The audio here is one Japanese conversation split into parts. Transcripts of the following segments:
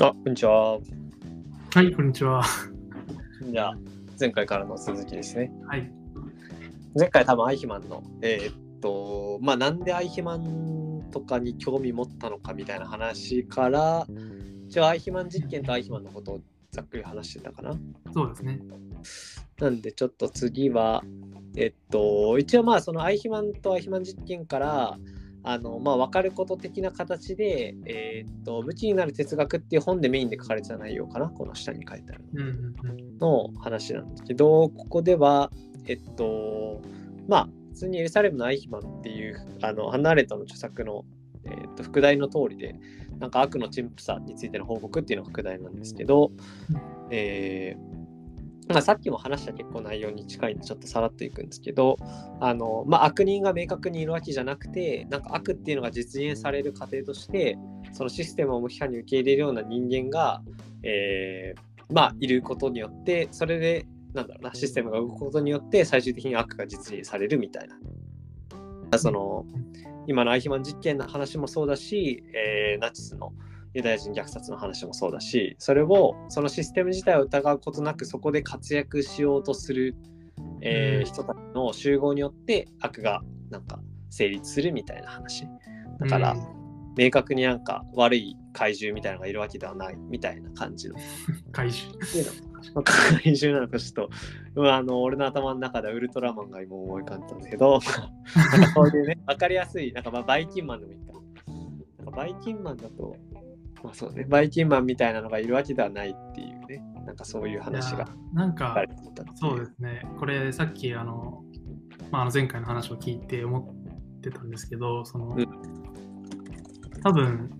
あ、こんにちは。はい、こんにちは。じゃあ、前回からの続きですね。はい。前回多分アイヒマンの、えーっと、まあ、なんでアイヒマンとかに興味持ったのかみたいな話から、一応アイヒマン実験とアイヒマンのことをざっくり話してたかな。そうですね。なんでちょっと次は、えっと、一応まあそのアイヒマンとアイヒマン実験から、あのまあ、分かること的な形で、えっと、無知になる哲学っていう本でメインで書かれてた内容かな、この下に書いてあるの。うんうんうん。の話なんですけど、ここでは、えっと、まあ、普通にエルサレムのアイヒマンっていう、あの、ハンナーレットの著作の、えっと、副題の通りで、なんか悪の陳腐さについての報告っていうのが副題なんですけど、えーまあ、さっきも話した結構内容に近いんでちょっとさらっといくんですけどあの、まあ、悪人が明確にいるわけじゃなくてなんか悪っていうのが実現される過程としてそのシステムを無批判に受け入れるような人間が、えーまあ、いることによってそれでなんだろうなシステムが動くことによって最終的に悪が実現されるみたいな。その今のアイヒマン実験の話もそうだし、えーナチスのユダヤ人虐殺の話もそうだしそれをそのシステム自体を疑うことなくそこで活躍しようとする、えーうん。人たちの集合によって悪がなんか成立するみたいな話。だから、うん。明確になんか悪い怪獣みたいなのがいるわけではないみたいな感じの。怪獣。まあ怪獣なのかちょっと、まあ、あの俺の頭の中ではウルトラマンが今思い浮かんだんですけど。なんかそういうね分かりやすいなんかまあバイキンマンでもいいか。なんかバイキンマンだとまあそうねバイキンマンみたいなのがいるわけではないっていうねなんかそういう話がなん書かそうですね。これさっきあの、まあ、あの前回の話を聞いて思ってたんですけど、その、うん多分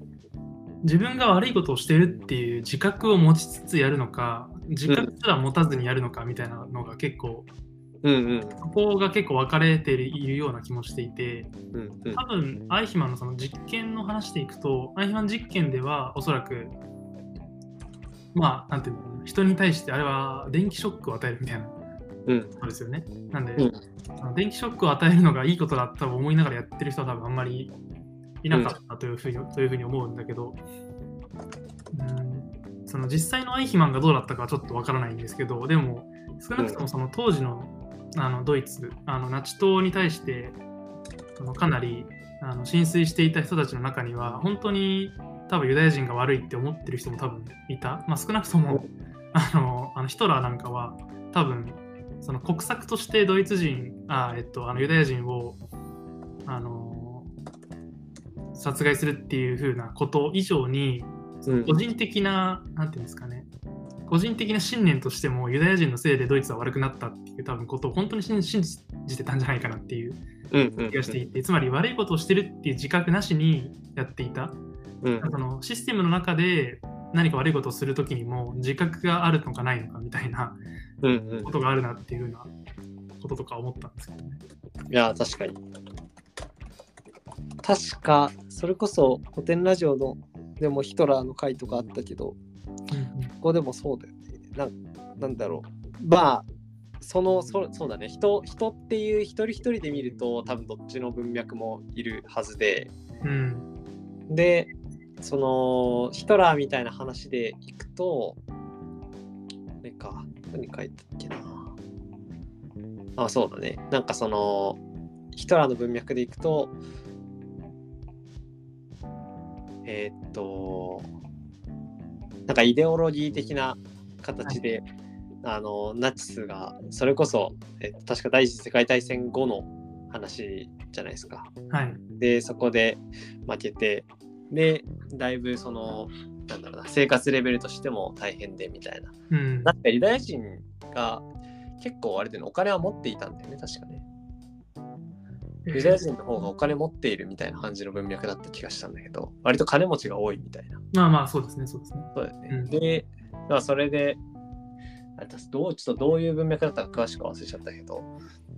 自分が悪いことをしてるっていう自覚を持ちつつやるのか、自覚すら持たずにやるのかみたいなのが結構、うんうんそこが結構分かれているような気もしていて、うんうん。多分アイヒマンのその実験の話でいくとアイヒマン実験ではおそらくまあなんていうの人に対してあれは電気ショックを与えるみたいなうん。ことですよね。なんで、うん。電気ショックを与えるのがいいことだったと思いながらやってる人は多分あんまりいなかったというふうに,、というふうに思うんだけど。うん。その実際のアイヒマンがどうだったかはちょっとわからないんですけどでも少なくともその当時のあのドイツあのナチ党に対してかなりあの浸水していた人たちの中には本当に多分ユダヤ人が悪いって思ってる人も多分いた、まあ、少なくともあのあのヒトラーなんかは多分その国策としてドイツ人あ、えっと、あのユダヤ人をあの殺害するっていう風なこと以上にうん。個人的な、なんていうんですかね、個人的な信念としてもユダヤ人のせいでドイツは悪くなったっていう多分ことを本当に信信じてたんじゃないかなっていううんうん気がしていて、つまり悪いことをしてるっていう自覚なしにやっていた。うんそのシステムの中で何か悪いことをするときにも自覚があるのかないのかみたいなうんうんことがあるなっていうふうなこととか思ったんですけどね。いや、確かに。確か、それこそ古典ラジオのでもヒトラーの回とかあったけど、ここでもそうだよね。なんなんだろう。まあ、そのそそうだね人、人っていう一人一人で見ると、多分どっちの文脈もいるはずで、うん。で、そのヒトラーみたいな話でいくと、あれか、何書いたっけな。あ、そうだね。なんかその、ヒトラーの文脈でいくと、えーっと、なんかイデオロギー的な形で、あのナチスがそれこそ、え確か第一次世界大戦後の話じゃないですか。はい。でそこで負けてでだいぶそのなんだろうな生活レベルとしても大変でみたいな。うん。なんかユダヤ人が結構あれでねお金は持っていたんだよね確かね。ユダヤ人の方がお金持っているみたいな感じの文脈だった気がしたんだけど割と金持ちが多いみたいな。まあまあ、そうですね、そうですね。そうだよね。うんで、だからそれで、あ私どうちょっとどういう文脈だったか詳しく忘れちゃったけど、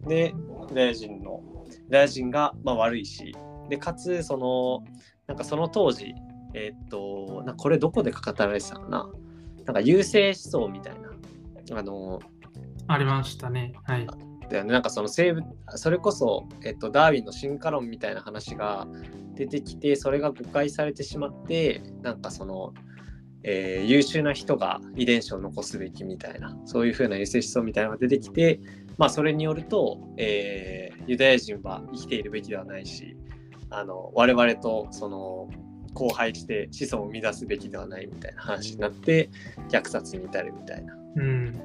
で、ユダヤ人の、ユダヤ人がまあ悪いし、で、かつ、その、なんかその当時、えーっと、なこれどこで語られてたかな？なんか優勢思想みたいな、あの、ありましたね。はい。だよね、なんかその生物それこそ、えっと、ダーウィンの進化論みたいな話が出てきてそれが誤解されてしまってなんかそのえー優秀な人が遺伝子を残すべきみたいなそういうふうな優勢思想みたいなのが出てきて、まあ、それによると、えーユダヤ人は生きているべきではないしあの我々とその交配して子孫を生み出すべきではないみたいな話になって虐殺に至るみたいな。うん。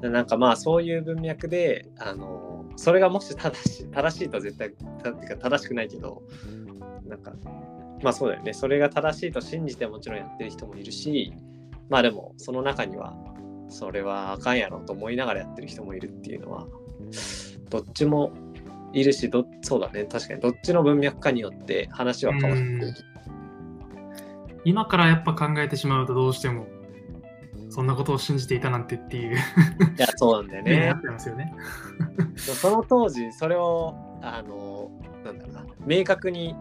でなんかまあそういう文脈であのそれがもし正しい正しいとは絶対たっていうか正しくないけどなんかまあそうだよね。それが正しいと信じてもちろんやってる人もいるしまあでもその中にはそれはあかんやろと思いながらやってる人もいるっていうのはどっちもいるしどそうだね。確かに。どっちの文脈かによって話は変わってくる。今からやっぱ考えてしまうとどうしても、そんなことを信じていたなんてっていう、いやそうなんだよね、ねなっ。てますよね。その当時それをあのなんだろうな明確に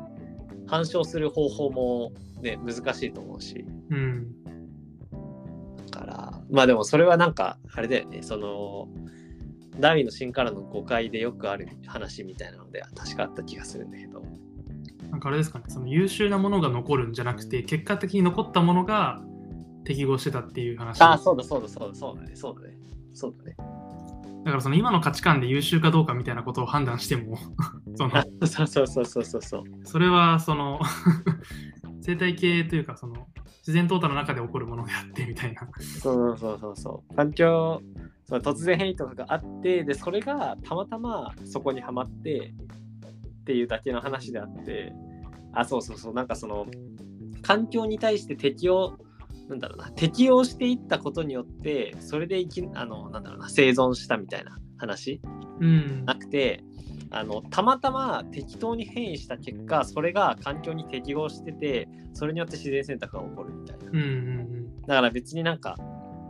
反証する方法もね難しいと思うしうん。だからまあでもそれはなんかあれだよねそのダーウィンの進化論の誤解でよくある話みたいなのでは確かあった気がするんだけどなんかあれですかね、その優秀なものが残るんじゃなくて、結果的に残ったものが適合してたっていう話。ああそうだそうだそうだそうだね。そうだね。そうだね。だからその今の価値観で優秀かどうかみたいなことを判断しても、そのそうそうそうそうそうそう。それはその 生態系というかその自然淘汰の中で起こるものであってみたいな。そうそうそうそう。環境そう突然変異とかがあってでそれがたまたまそこにはまってっていうだけの話であって。あそうそうそう。なんかその環境に対して適応なんだろうな適応していったことによってそれで生きあのなんだろうな生存したみたいな話うん。なくてあのたまたま適当に変異した結果それが環境に適合しててそれによって自然選択が起こるみたいなうんうんだから別になんか、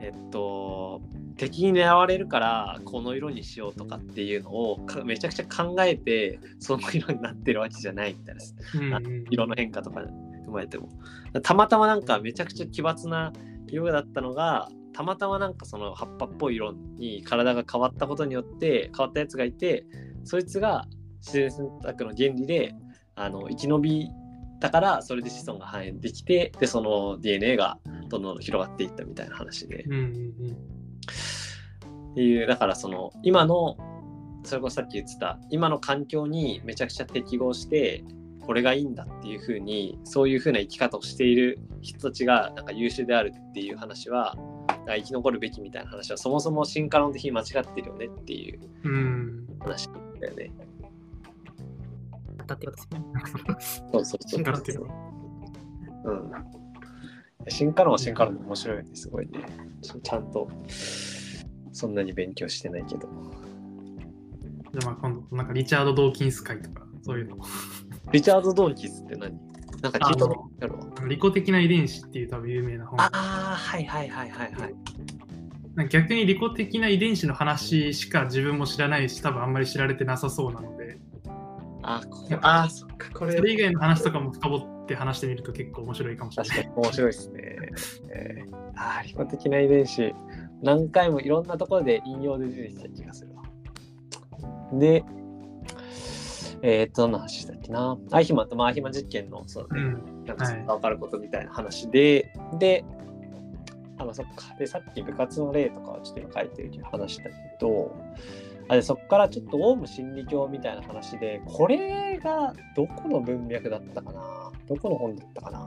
えっと、敵に狙われるからこの色にしようとかっていうのをかめちゃくちゃ考えてその色になってるわけじゃないみたいなうん。うんうん色の変化とか踏まえてもたまたまなんかめちゃくちゃ奇抜な色だったのがたまたまなんかその葉っぱっぽい色に体が変わったことによって変わったやつがいてそいつが自然選択の原理であの生き延びたからそれで子孫が繁栄できてでその DNA がどんどん広がっていったみたいな話で。うんうん。っていうだからその今のそれこそさっき言ってた今の環境にめちゃくちゃ適合してこれがいいんだっていうふうにそういうふうな生き方をしている人たちがなんか優秀であるっていう話は生き残るべきみたいな話はそもそも進化論的に間違ってるよねっていううん。うん。話だよね。だってことですよね。そうそうそう進化論っていうのは。うん。進化論は進化論で面白いよね、すごいね。ちちゃんとそんなに勉強してないけど。じゃあまあ今度、なんかリチャード・ドーキンス会とか、そういうの。リチャード・ドンキスって何？なんか聞いたことあるわ。利己的な遺伝子っていう多分有名な本。ああ、はいはいはいはいはい。逆に利己的な遺伝子の話しか自分も知らないし、多分あんまり知られてなさそうなので、ああー、そっか、これそれ以外の話とかも深掘って話してみると結構面白いかもしれない。確かに面白いですね。えー、ああ、利己的な遺伝子、何回もいろんなところで引用で出てきた気がするわ。で、えー、どんな話だっけな。アイヒマンとまあアイヒマン実験の、そうだね、うん。なんか分かることみたいな話で、で、あ、まあそっか。で、さっき部活の例とかはちょっと今書いてるけど話だけど、あでそこからちょっとオウム真理教みたいな話で、これがどこの文脈だったかなどこの本だったかな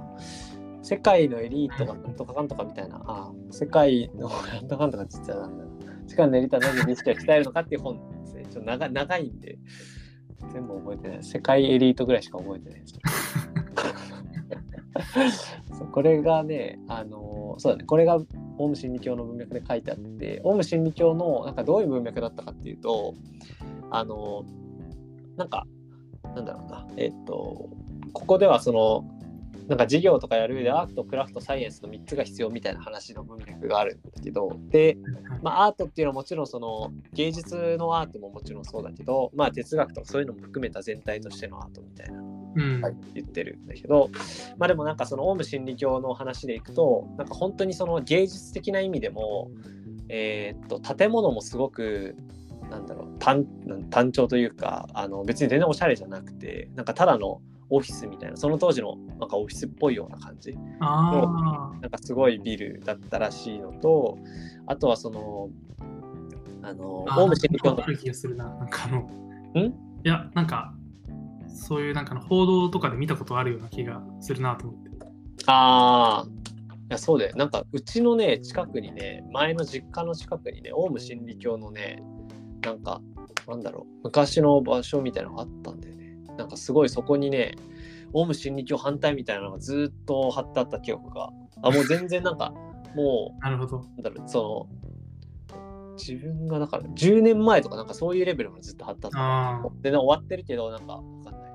世界のエリートがなんとかかんとかみたいな、あ世界のなんとかかんとかって言ったらなんだろう。世界のエリートはなぜ意識を鍛えるのかっていう本ですね。ちょっと長長いんで、全部覚えてない。世界エリートぐらいしか覚えてないです。そうこれがね、あのそうだね、これがオウム真理教の文脈で書いてあって、オウム真理教のなんかどういう文脈だったかっていうと、あのなんか、なんだろうな、えっと、ここではその、なんか授業とかやる上でアート、クラフト、サイエンスの3つが必要みたいな話の文脈があるんだけど、で、まあ、アートっていうのはもちろんその芸術のアートももちろんそうだけど、まあ、哲学とかそういうのも含めた全体としてのアートみたいなうん。言ってるんだけど、まあでもなんかそのオウム真理教の話でいくとなんか本当にその芸術的な意味でも、えーっと建物もすごくなんだろう単単調というかあの別に全然おしゃれじゃなくてなんかただのオフィスみたいな、その当時のなんかオフィスっぽいような感じ。あなんかすごいビルだったらしいのと、あとはその、あの、あ。オウム真理教のある気がするな。なんかあの、ん？いや、なんか、そういうなんかの報道とかで見たことあるような気がするなと思って。ああ、いやそうだよ。なんかうちのね、近くにね、前の実家の近くにね、オウム真理教のね、なんか、なんだろう、昔の場所みたいなのがあったんだよね。なんかすごいそこにね、オウム真理教反対みたいなのがずっと貼ってあった記憶が。あ、もう全然なんか、もなるほど。う、なんだろう、その、自分がだから10年前とかなんかそういうレベルまでずっと貼ってあった。で、終わってるけど、なんかわかんない。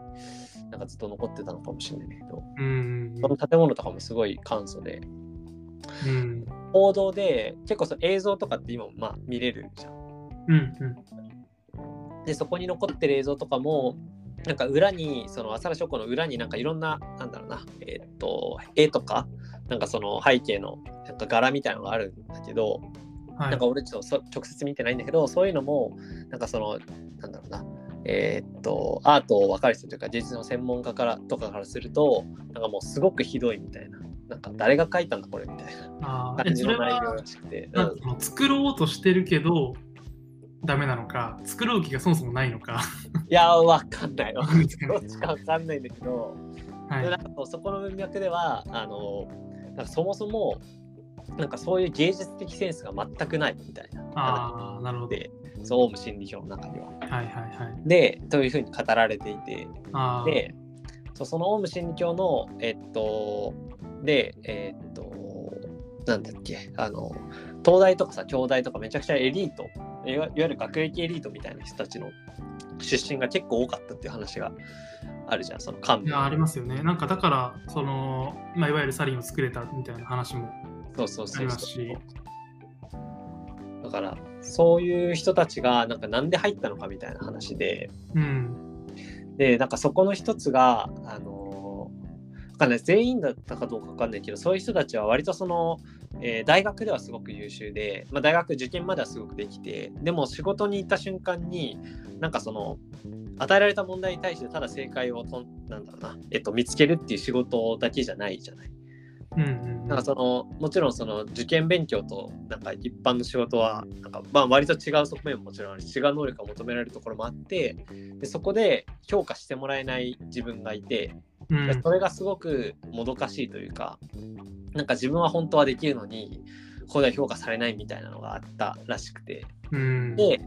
なんかずっと残ってたのかもしれないけど、うんその建物とかもすごい簡素で、うん。うん。報道で結構その映像とかって今もまあ見れるじゃん。うんうん。でそこに残ってる映像とかもなんか裏にその浅田書庫の裏になんかいろんななんだろうなえーっと絵とかなんかその背景のなんか柄みたいなのがあるんだけど、はい。なんか俺ちょっとそ直接見てないんだけどそういうのもなんかそのなんだろうなえーっとアートを分かる人というか芸術の専門家からとかからするとなんかもうすごくひどいみたいななんか誰が書いたんだこれみたいな感じの内容らしくて、うん作ろうとしてるけど、ダメなのか、作ろう気がそもそもないのか。いやわかんないわどっちかわかんないんだけど、はいでなんかそこの文脈ではあのなんかそもそもなんかそういう芸術的センスが全くないみたいなああ、なるほど。でそうオウム真理教の中には。はいはいはい。でというふうに語られていて。でそうそのオウム真理教のえっとでえっとなんだっけあの東大とかさ京大とかめちゃくちゃエリートいわゆる学歴エリートみたいな人たちの出身が結構多かったっていう話があるじゃんその幹部いやありますよね。なんかだから、その、まあ、いわゆるサリンを作れたみたいな話もそうそうあそうそうりますし。だからそういう人たちがなんかなんで入ったのかみたいな話でうん。でなんかそこの一つがあのわかんない全員だったかどうかわかんないけどそういう人たちは割とその、えー大学ではすごく優秀で、まあ、大学受験まではすごくできてでも仕事に行った瞬間になんかその与えられた問題に対してただ正解をとんなんだろうな、えっと、見つけるっていう仕事だけじゃないじゃない。うんうん。なんかそのもちろんその受験勉強となんか一般の仕事はなんかまあ割と違う側面ももちろんあるし違う能力が求められるところもあってでそこで評価してもらえない自分がいてうんでそれがすごくもどかしいというかなんか自分は本当はできるのにここでは評価されないみたいなのがあったらしくてうん。で、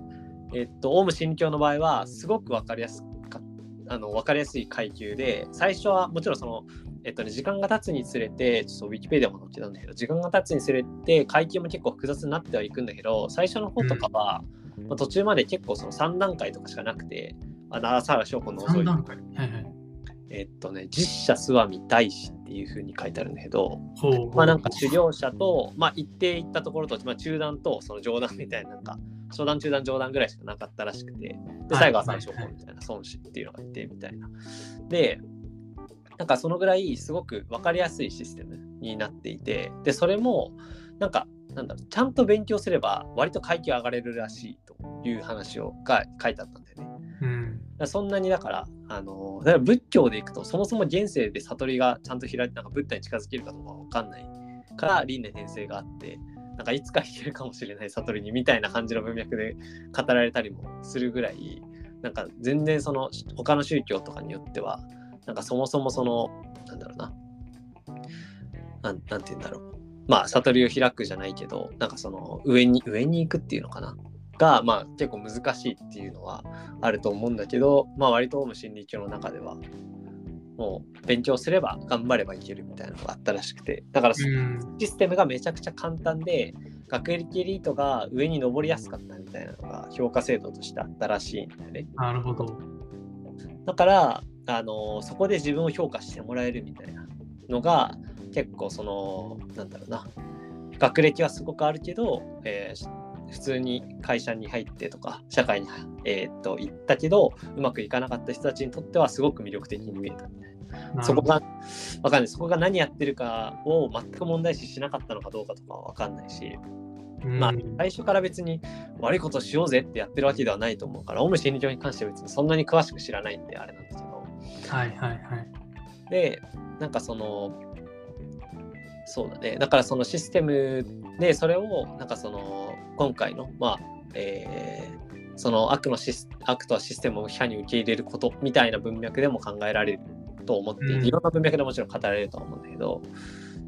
えっと、オウム真理教の場合はすごく分かりやすかあの分かりやすい階級で最初はもちろんその、えっとね、時間が経つにつれてちょっとウィキペディアも載ってたんだけど時間が経つにつれて階級も結構複雑になってはいくんだけど最初の方とかは、まあ、途中まで結構その3段階とかしかなくてあの浅原翔子の3段階。はいはい。えっとね、実写諏訪見大師っていう風に書いてあるんだけど。まあなんか修行者と、まあ一定行ったところと、まあ中段とその上段みたいな、なんか、初段、中段、上段ぐらいしかなかったらしくて、で、最後は三章法みたいな、孫子っていうのがいて、みたいな。で、なんかそのぐらいすごく分かりやすいシステムになっていて、で、それも、なんか、なんだろう、ちゃんと勉強すれば、割と階級上がれるらしいという話をが書いてあったんだそんなにだから、あのだから仏教でいくと、そもそも現世で悟りがちゃんと開いて、なんかブッダに近づけるかどうかわかんないから、輪廻転生があって、なんかいつか行けるかもしれない悟りにみたいな感じの文脈で語られたりもするぐらい、なんか全然その他の宗教とかによっては、なんかそもそもその、なんだろうな、なんなんて言うんだろう。まあ、悟りを開くじゃないけど、なんかその上に、上に行くっていうのかな。が、まあ結構難しいっていうのはあると思うんだけど、まあ割とオウム真理教の中では、もう勉強すれば頑張ればいけるみたいなのがあったらしくて、だからうん。システムがめちゃくちゃ簡単で、学歴エリートが上に登りやすかったみたいなのが評価制度としてあったらしいんだよね。なるほど。だから、あのそこで自分を評価してもらえるみたいなのが結構そのなんだろうな学歴はすごくあるけど、えー普通に会社に入ってとか社会に、えーっと行ったけどうまくいかなかった人たちにとってはすごく魅力的に見えた。そこがわかんない。そこが何やってるかを全く問題視しなかったのかどうかとかはわかんないし、うん。まあ最初から別に悪いことしようぜってやってるわけではないと思うからオウム真理教に関しては別にそんなに詳しく知らないんであれなんですけど。はいはいはい。で、なんかその、そうだね。だからそのシステムで、それを、なんかその、今回の、まあ、えーその悪のシス悪とはシステムを批判に受け入れることみたいな文脈でも考えられると思っていろんな文脈でもちろん語られるとは思うんだけど、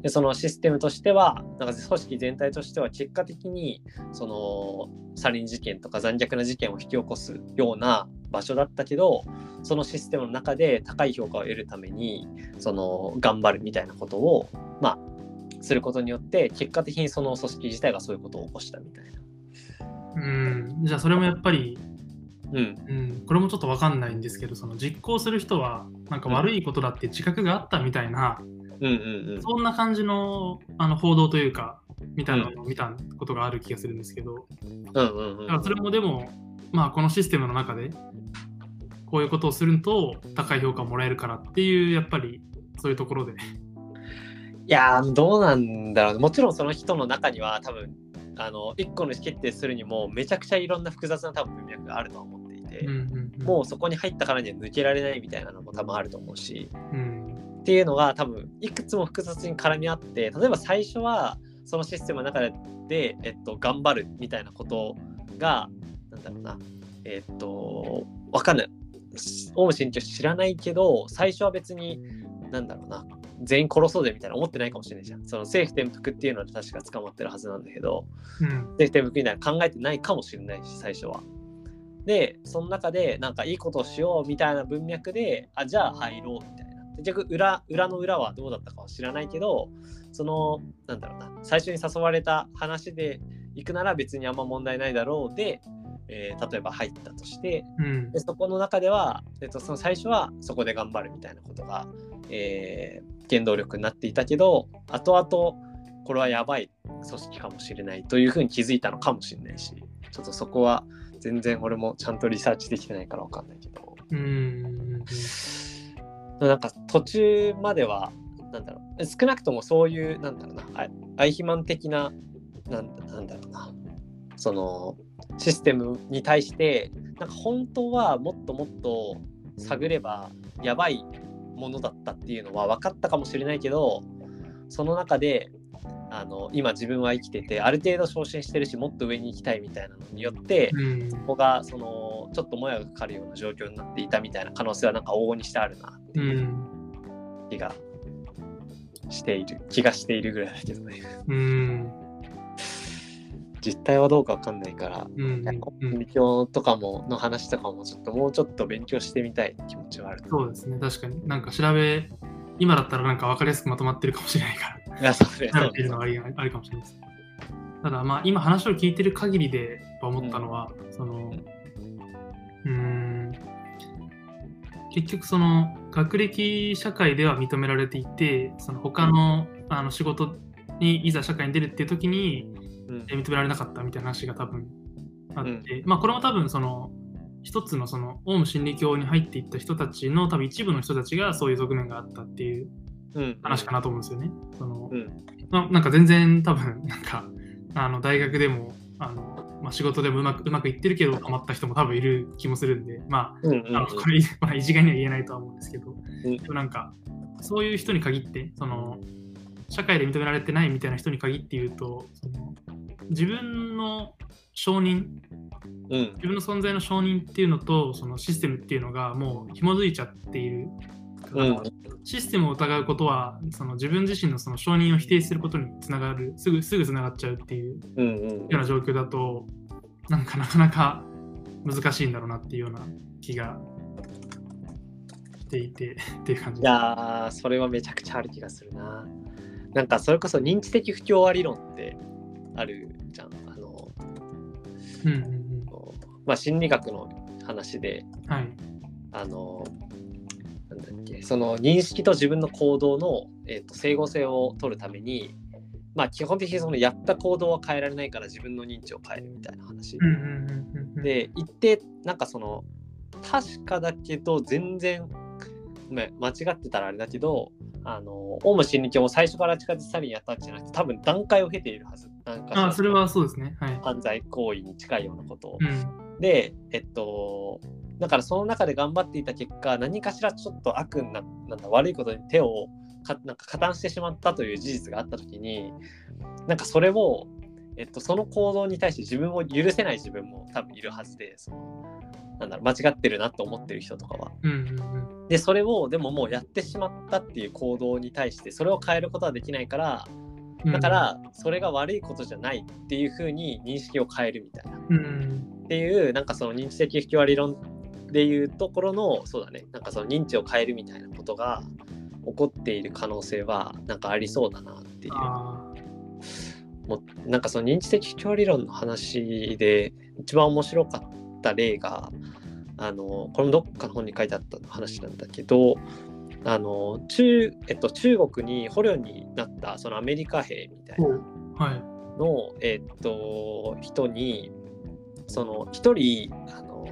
でそのシステムとしては、なんか組織全体としては結果的にそのサリン事件とか残虐な事件を引き起こすような場所だったけど、そのシステムの中で高い評価を得るためにその頑張るみたいなことを、まあ、することによって結果的にその組織自体がそういうことを起こしたみたいな。うん、じゃあそれもやっぱり、うん、うん、これもちょっとわかんないんですけど、その実行する人はなんか悪いことだって自覚があったみたいな、うんうんうん。そんな感じのあの報道というか、みたいなのを見たことがある気がするんですけど、うんうんうん。だからそれもでも、まあこのシステムの中で、こういうことをすると高い評価をもらえるからっていう、やっぱりそういうところで。いやーどうなんだろう。もちろんその人の中には多分あの1個の意思決定するにもめちゃくちゃいろんな複雑な多分文脈があるとは思っていて、もうそこに入ったからには抜けられないみたいなのも多分あると思うしうん、っていうのが多分いくつも複雑に絡み合って例えば最初はそのシステムの中で、えっと、頑張るみたいなことがなんだろうなえっとわかんない。オウム真理教知らないけど最初は別になんだろうな全員殺そうぜみたいな思ってないかもしれないじゃん。その政府転覆っていうのは確か捕まってるはずなんだけどうん、政府転覆みたいな考えてないかもしれないし最初は。でその中でなんかいいことをしようみたいな文脈であじゃあ入ろうみたいな。結局裏裏の裏はどうだったかは知らないけどそのなんだろうな。最初に誘われた話で行くなら別にあんま問題ないだろうで、えー例えば入ったとしてうん。でそこの中では、えっと、その最初はそこで頑張るみたいなことが、えー原動力になっていたけど後々これはやばい組織かもしれないというふうに気づいたのかもしれないしちょっとそこは全然俺もちゃんとリサーチできてないから分かんないけど。うんうんなんか途中まではなんだろう少なくともそういうなんだろうなあアイヒマン的ななんなんだろうなそのシステムに対してなんか本当はもっともっと探ればやばいものだったっていうのは分かったかもしれないけどその中であの今自分は生きててある程度昇進してるしもっと上に行きたいみたいなのによってうん。そこがそのちょっともやがかかるような状況になっていたみたいな可能性はなんか往々にしてあるなってういうん。気がしている気がしているぐらいだけどね。うん実態はどうかわかんないからうんうんうん。理教とかもの話とかもちょっともうちょっと勉強してみたい気持ちはあるそうですね、確かに。なんか調べ、今だったらなんか分かりやすくまとまってるかもしれないから、いやそうね。調べてるのはありあるかもしれないです。ただ、まあ、今話を聞いてる限りで思ったのは、その、うーん、結局その、学歴社会では認められていて、その他のあの仕事にいざ社会に出るっていう時に、認められなかったみたいな話が多分あって、まあこれも多分その一つのそのオウム真理教に入っていった人たちの多分一部の人たちがそういう側面があったっていううん。話かなと思うんですよね。そのなんか全然多分なんかあの大学でもあの、まあ、仕事でもうまくうまくいってるけどハマった人も多分いる気もするんでまああのこれ、まあ、一概には言えないとは思うんですけど、うん。でもなんかそういう人に限ってその社会で認められてないみたいな人に限って言うとその自分の承認うん。自分の存在の承認っていうのとそのシステムっていうのがもう紐づいちゃっている、うん。システムを疑うことはその自分自身のその承認を否定することにつながる。すぐすぐつながっちゃうっていうような状況だとなんかなかなか難しいんだろうなっていうような気がしていてっていう感じいやーそれはめちゃくちゃある気がするな。なんかそれこそ認知的不協和理論ってあるじゃん。あのうんうんまあ心理学の話でうんはい。あのなんだっけその認識と自分の行動の、えー、と整合性を取るためにまあ基本的にそのやった行動は変えられないから自分の認知を変えるみたいな話、うんうんうんうんうん。で一定なんかその確かだけど全然間違ってたらあれだけどあのオウム真理教も最初から地下鉄サリンやったんじゃなくて多分段階を経ているはず。なんかあそれはそうですね。はい。犯罪行為に近いようなこと。を、うん。でえっとだからその中で頑張っていた結果何かしらちょっと悪ななんだ悪いことに手をかなんか加担してしまったという事実があった時になんかそれを、えっと、その行動に対して自分を許せない自分も多分いるはずでそのなんだろう間違ってるなと思ってる人とかは。うんうんでそれをでももうやってしまったっていう行動に対してそれを変えることはできないからうん。だからそれが悪いことじゃないっていうふうに認識を変えるみたいな。うん、っていうなんかその認知的不協和理論でいうところのそうだねなんかその認知を変えるみたいなことが起こっている可能性はなんかありそうだなっていうあもうなんかその認知的不協和理論の話で一番面白かった例があのこれもどっかの本に書いてあった話なんだけどあの中,、えっと、中国に捕虜になったそのアメリカ兵みたいなあ、はい。の、えっと、人に、その、一人、あの、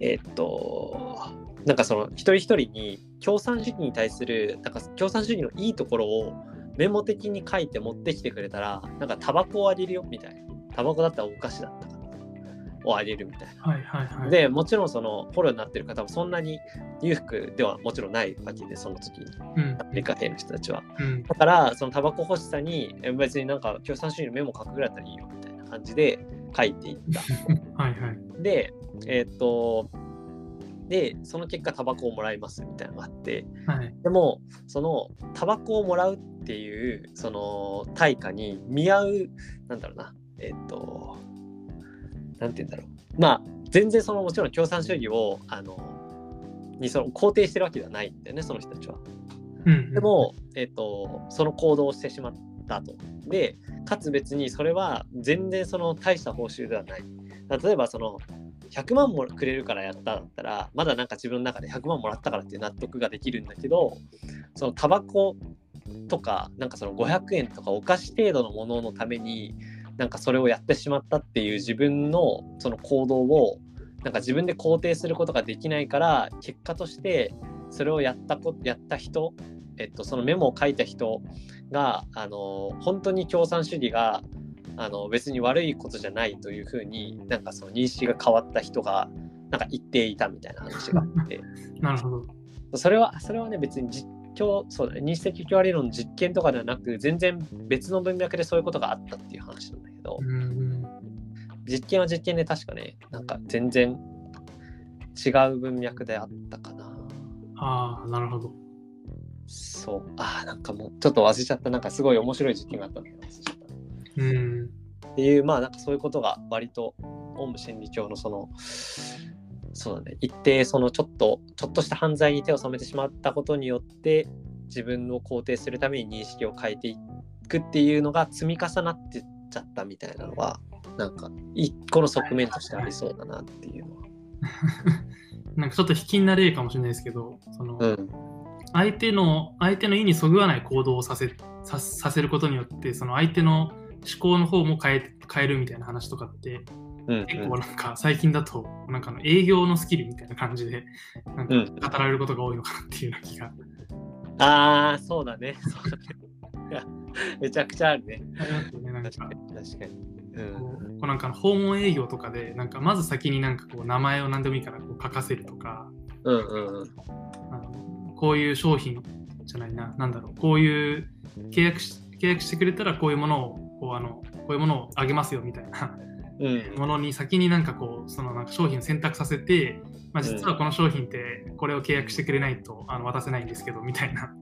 えっと、なんかその、一人一人に共産主義に対する、なんか共産主義のいいところをメモ的に書いて持ってきてくれたら、なんかタバコをあげるよ、みたいな。タバコだったらお菓子だったかな。をあげるみたいな。はいはいはい。で、もちろんその、捕虜になってる方もそんなに裕福ではもちろんないわけで、その時に、うんアメリカ兵の人たちは。うんだから、そのタバコ欲しさに、え別になんか共産主義のメモ書くぐらいだったらいいよみたいな感じで書いていった。はいはい。で、えーっと、で、その結果タバコをもらいますみたいなのがあって、はい。でも、そのタバコをもらうっていう、その対価に見合う、なんだろうな、えーっと、なんて言うんだろう。まあ、全然そのもちろん共産主義を、あの、にその肯定してるわけではないんだよね、その人たちは。うんうんで、も、えっと、その行動をしてしまったと。で、かつ別にそれは全然その大した報酬ではない。例えばその100万もくれるからやっただったら、まだなんか自分の中で100万もらったからっていう納得ができるんだけど、そのタバコとか、なんかその500円とかお菓子程度のもののために、なんかそれをやってしまったっていう自分のその行動を、なんか自分で肯定することができないから、結果としてそれをやったこやった人えっと、そのメモを書いた人が、あの本当に共産主義があの別に悪いことじゃないというふうになんかその認識が変わった人がなんか言っていたみたいな話があって なるほど。それはそれはね別に実況そうだね認知的共和理論の実験とかではなく全然別の文脈でそういうことがあったっていう話なんだけどうんうん。実験は実験で確かねなんか全然違う文脈であったかな。ああ、なるほど。そう。ああ、なんかもう、ちょっと忘れちゃった。なんかすごい面白い実験があったんだけど。うん。っていう、まあなんかそういうことが割と、オウム真理教のその、そうだね、一定そのちょっと、ちょっとした犯罪に手を染めてしまったことによって、自分を肯定するために認識を変えていくっていうのが積み重なってっちゃったみたいなのは、なんか一個の側面としてありそうだなっていうのは。なんかちょっと卑近な例かもしれないですけど、その、うん。相手の相手の意にそぐわない行動をさせささせることによってその相手の思考の方も変え変えるみたいな話とかってうん、結構なんか最近だとなんかあの営業のスキルみたいな感じでなんか語られることが多いのかなっていうような気がああ、そうだね。そうだねめちゃくちゃあるね。ありますよね。なんか確かに。う。こうんこうなんか訪問営業とかでなんかまず先になんかこう名前を何でもいいからこう書かせるとかうんうんうん。あのこういう商品じゃないな、なんだろう、こういう契約し契約してくれたらこういうものをこうあのこういうものをあげますよみたいなうん。ものに先になんかこうそのなんか商品を選択させて、まあ、実はこの商品ってこれを契約してくれないとあの渡せないんですけどみたいな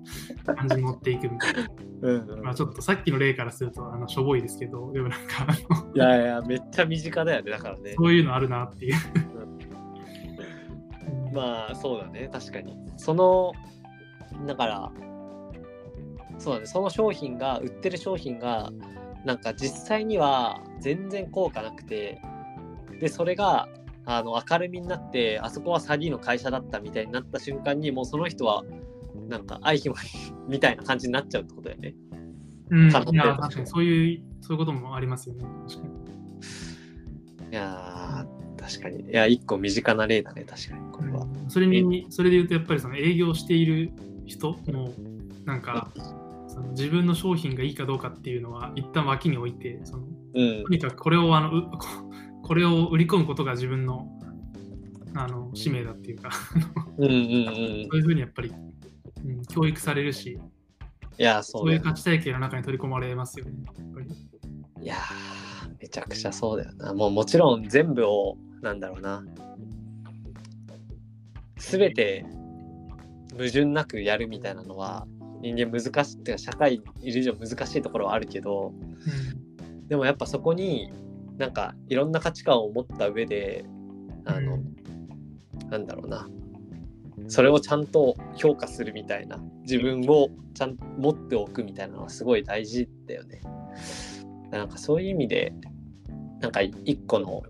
感じに持っていくみたいな、うんうんまあ、ちょっとさっきの例からするとあのしょぼいですけどでもなんかいやいや、めっちゃ身近だよね、だからね。そういうのあるなっていう。まあ、そうだね、確かに。その、だから、そうだね、その商品が、売ってる商品が、なんか実際には全然効果なくて、で、それが、あの明るみになって、あそこは詐欺の会社だったみたいになった瞬間に、もうその人は、なんか、愛姫みたいな感じになっちゃうってことだよね。うん、いや確かにそういうそういうこともありますよね。確かにいやー、確かに。いや、一個身近な例だね、確かに、これは。それに、それで言うと、やっぱりその営業している人も、なんか、その自分の商品がいいかどうかっていうのは、一旦脇に置いて、そのうんと。にかくこれをあのうこ これを売り込むことが自分のあの使命だっていうかうんうんうん。そういうふうにやっぱり、うん、教育されるしいや、そそうういうだよね価値体系の中に取り込まれますよねやっぱりいやー、めちゃくちゃそうだよな。もうもちろん全部を、なんだろうな。すべて矛盾なくやるみたいなのは、人間難しいっていうか社会にいる以上難しいところはあるけど、でもやっぱそこになんかいろんな価値観を持った上で、あの、なんだろうな。それをちゃんと評価するみたいな自分をちゃんと持っておくみたいなのはすごい大事だよね。なんかそういう意味でなんか一個の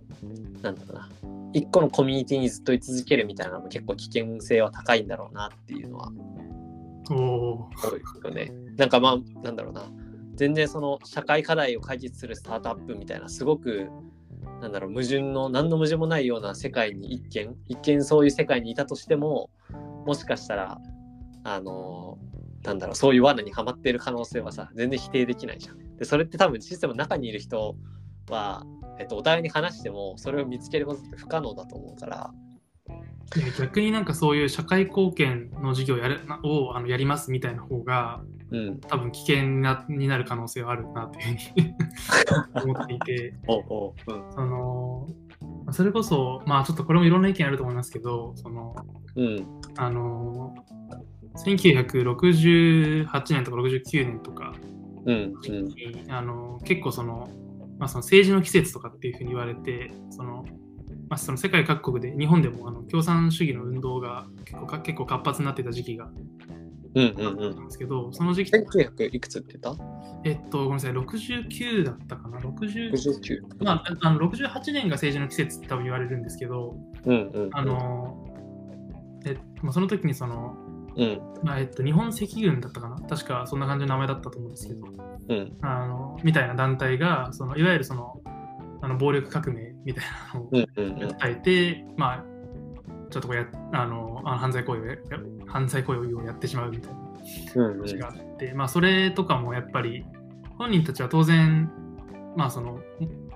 なんだろうな一個のコミュニティにずっと居続けるみたいなのも結構危険性は高いんだろうなっていうのはうん、おお思うよね。なんかまあなんだろうな全然その社会課題を解決するスタートアップみたいなすごくなんだろう矛盾の何の矛盾もないような世界に一見一見そういう世界にいたとしてももしかしたらあのなんだろうそういう罠にはまっている可能性はさ全然否定できないじゃん。でそれって多分システムの中にいる人は、えっと、お互いに話してもそれを見つけることって不可能だと思うから逆になんかそういう社会貢献の授業やるなをあのやりますみたいな方がうん。多分危険なになる可能性はあるなというふうに 思っていて。おうおううん。そのまあそれこそまあちょっとこれもいろんな意見あると思いますけどそのうん。あの1968年とか69年とかうんに、あの結構その,、まあ、その政治の季節とかっていうふうに言われてその、まあ、その世界各国で日本でもあの共産主義の運動が結構か結構活発になってた時期がうんうんあったうんんですけど、その時期、1900いくつって言った？えっと、ごめんなさい、69だったかな、60、?69。まあ、あの68年が政治の季節って多分言われるんですけど、うんうん。あの、えまあ、その時にその、うん。まあえっと、日本赤軍だったかな？確かそんな感じの名前だったと思うんですけど、うん。あのみたいな団体がそのいわゆるそのあの暴力革命みたいなのを。訴えて、まあちょっとこうやあのあの犯罪行為をや犯罪行為をやってしまうみたいな話があって、まあそれとかもやっぱり本人たちは当然まあその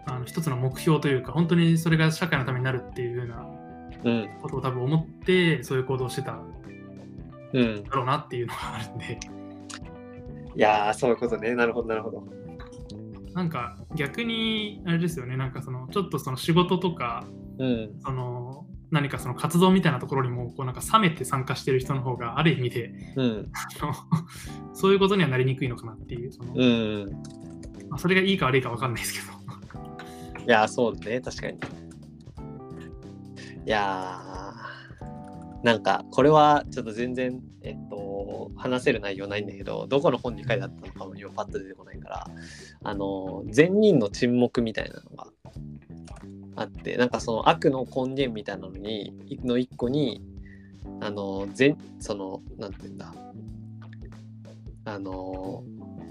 あの一つの目標というか本当にそれが社会のためになるっていうようなうんことを多分思ってそういう行動をしてた。だろうなっていうのがあるんでいやー、そういうことね。なるほど、なるほど。なんか逆にあれですよねなんかそのちょっとその仕事とかうん。その何かその活動みたいなところにもこうなんか冷めて参加してる人の方がある意味でうん。そういうことにはなりにくいのかなっていうその、うん。まあ、それがいいか悪いか分かんないですけどいやー、そうだね。確かに。いやー、なんか、これはちょっと全然、えっと、話せる内容ないんだけど、どこの本に書いてあったのかも今パッと出てこないから、あの、善人の沈黙みたいなのがあって、なんかその悪の根源みたいなのに、の一個に、あの、善、その、なんて言うんだ、あの、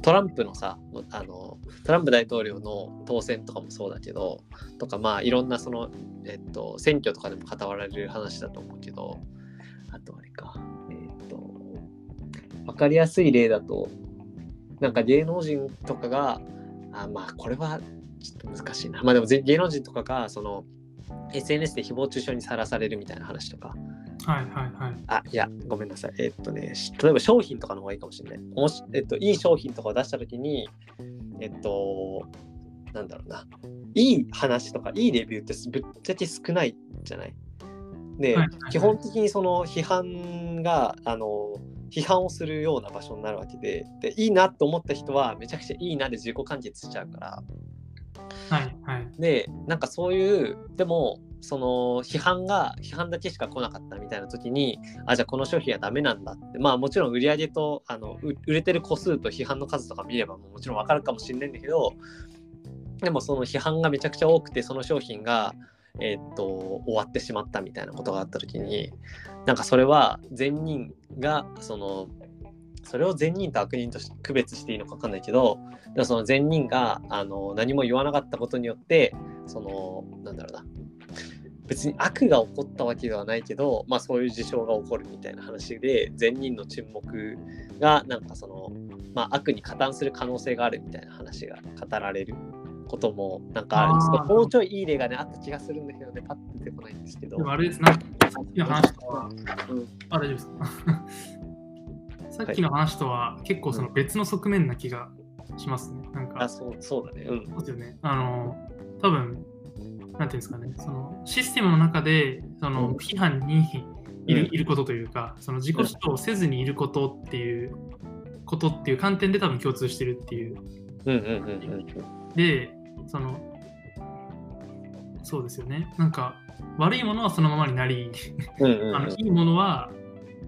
トランプのさ、あの、トランプ大統領の当選とかもそうだけど、とかまあいろんなその、えっと、選挙とかでも語られる話だと思うけど、あとあれか、えっと、わかりやすい例だと、なんか芸能人とかが、あまあこれはちょっと難しいな。まあでもぜ芸能人とかが、その、SNS で誹謗中傷にさらされるみたいな話とか、はいはいはいあ、いや、ごめんなさい。えっとね、し例えば商品とかの方がいいかもしれない。もし、えっと、いい商品とかを出したときに、えっと、なんだろうな、いい話とか、いいレビューってぶっちゃけ少ないじゃない？で、はいはいはい。基本的にその批判が、あの、批判をするような場所になるわけで、で、いいなと思った人は、めちゃくちゃいいなで自己完結しちゃうから、はいはい。でなんかそういうでもその批判が批判だけしか来なかったみたいな時にあじゃあこの商品はダメなんだって。まあもちろん売り上げとあのう売れてる個数と批判の数とか見ればもちろんわかるかもしれないんだけどでもその批判がめちゃくちゃ多くてその商品がえーっと終わってしまったみたいなことがあった時になんかそれは善人がそのそれを善人と悪人と区別していいのか分かんないけどでその善人があの何も言わなかったことによってそのなんだろうな別に悪が起こったわけではないけど、まあ、そういう事象が起こるみたいな話で善人の沈黙がなんかその、まあ、悪に加担する可能性があるみたいな話が語られる。こともなんかあー。ちょっともうちょいいい例がねあった気がするんだけどねパッと出てこないんですけど。でもあれです。な、さっきの話とは、うん。あ、大丈夫です。か さっきの話とは結構その別の側面な気がしますね。なんか、あそうそうだね。うん。そうですよね。あの、多分なんていうんですかね、そのシステムの中で、そのうん。批判にいる,、うん。いることというか、その自己主張をせずにいることっていうことっていう観点で多分共通してるっていう。うん。うん。うん。うん。で、その、そうですよね。なんか、悪いものはそのままになり、あのいいものは、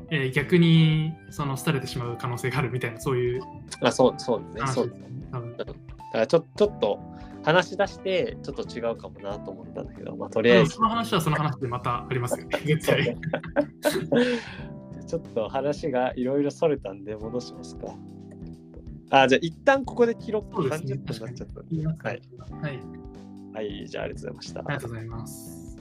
えー逆にその廃れてしまう可能性があるみたいな、そういうあそうそうですよね。多分だからちょちょっと話し出してちょっと違うかもなと思ったんだけどまあとりあえずその話はその話でまたありますよね。絶対。ちょっと話がいろいろそれたんで戻しますか。あ、じゃあ一旦ここで記録そうですね30分になっちゃった。言いますかはい。はい。はい、じゃあありがとうございました。ありがとうございます。